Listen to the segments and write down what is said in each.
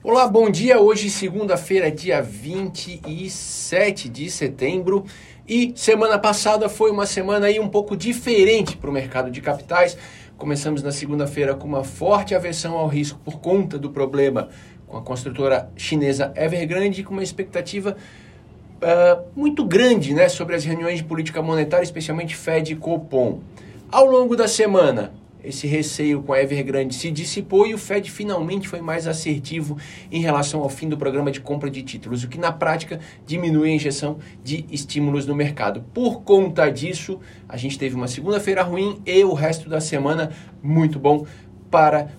Olá, bom dia. Hoje, segunda-feira, dia 27 de setembro. E semana passada foi uma semana aí um pouco diferente para o mercado de capitais. Começamos na segunda-feira com uma forte aversão ao risco por conta do problema com a construtora chinesa Evergrande, com uma expectativa uh, muito grande né, sobre as reuniões de política monetária, especialmente Fed e Copom. Ao longo da semana, esse receio com a Evergrande se dissipou e o Fed finalmente foi mais assertivo em relação ao fim do programa de compra de títulos, o que na prática diminui a injeção de estímulos no mercado. Por conta disso, a gente teve uma segunda-feira ruim e o resto da semana muito bom para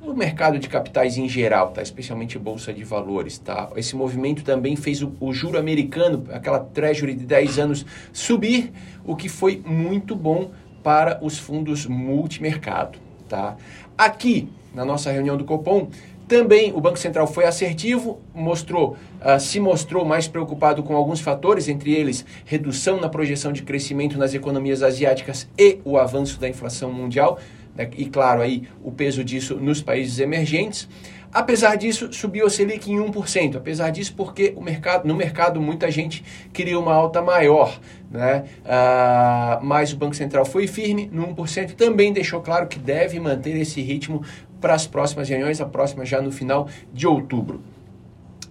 o mercado de capitais em geral, tá? especialmente bolsa de valores. Tá? Esse movimento também fez o, o juro americano, aquela treasury de 10 anos, subir, o que foi muito bom para os fundos multimercado. Tá? Aqui, na nossa reunião do Copom, também o Banco Central foi assertivo, mostrou, uh, se mostrou mais preocupado com alguns fatores, entre eles redução na projeção de crescimento nas economias asiáticas e o avanço da inflação mundial, né? e claro aí o peso disso nos países emergentes. Apesar disso, subiu a Selic em 1%. Apesar disso, porque o mercado, no mercado muita gente queria uma alta maior. Né? Ah, mas o Banco Central foi firme no 1% e também deixou claro que deve manter esse ritmo para as próximas reuniões, a próxima já no final de outubro.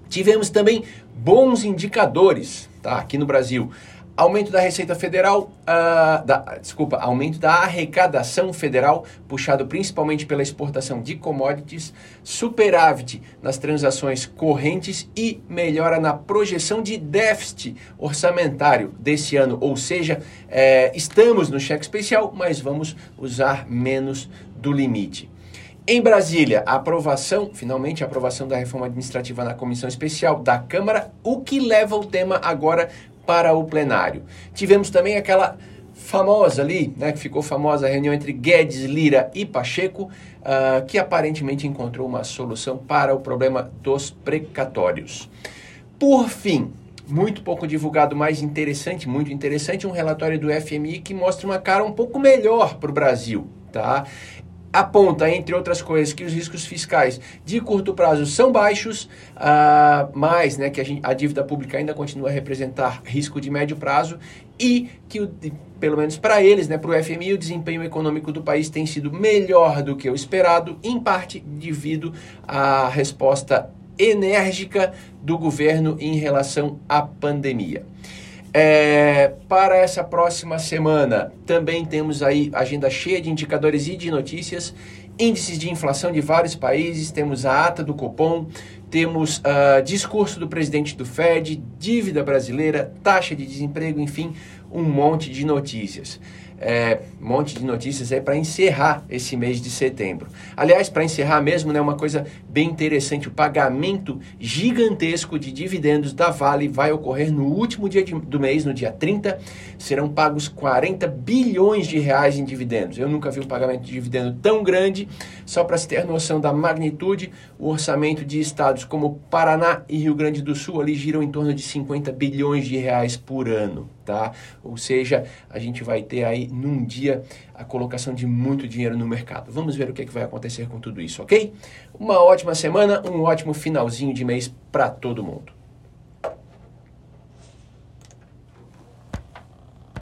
Tivemos também bons indicadores tá, aqui no Brasil. Aumento da Receita Federal, uh, da, desculpa, aumento da arrecadação federal, puxado principalmente pela exportação de commodities, superávit nas transações correntes e melhora na projeção de déficit orçamentário desse ano. Ou seja, é, estamos no cheque especial, mas vamos usar menos do limite. Em Brasília, a aprovação, finalmente a aprovação da reforma administrativa na comissão especial da Câmara, o que leva o tema agora para o plenário. Tivemos também aquela famosa ali, né, que ficou famosa a reunião entre Guedes, Lira e Pacheco, uh, que aparentemente encontrou uma solução para o problema dos precatórios. Por fim, muito pouco divulgado, mais interessante, muito interessante, um relatório do FMI que mostra uma cara um pouco melhor para o Brasil. Tá? Aponta, entre outras coisas, que os riscos fiscais de curto prazo são baixos, uh, mas né, que a, gente, a, dívida pública ainda continua a representar risco de médio prazo e que, o, pelo menos para eles, né, para o FMI, o desempenho econômico do país tem sido melhor do que o esperado, em parte devido à resposta enérgica do governo em relação à pandemia. É, para essa próxima semana, também temos aí agenda cheia de indicadores e de notícias, índices de inflação de vários países, temos a ata do Copom, temos uh, discurso do presidente do Fed, dívida brasileira, taxa de desemprego, enfim, um monte de notícias é, um monte de notícias aí para encerrar esse mês de setembro. Aliás, para encerrar mesmo, né, uma coisa bem interessante, o pagamento gigantesco de dividendos da Vale vai ocorrer no último dia de, do mês, no dia 30, serão pagos 40 bilhões de reais em dividendos. Eu nunca vi um pagamento de dividendo tão grande, só para se ter noção da magnitude, o orçamento de estados como Paraná e Rio Grande do Sul ali giram em torno de 50 bilhões de reais por ano tá? Ou seja, a gente vai ter aí num dia a colocação de muito dinheiro no mercado. Vamos ver o que, é que vai acontecer com tudo isso, ok? Uma ótima semana, um ótimo finalzinho de mês para todo mundo.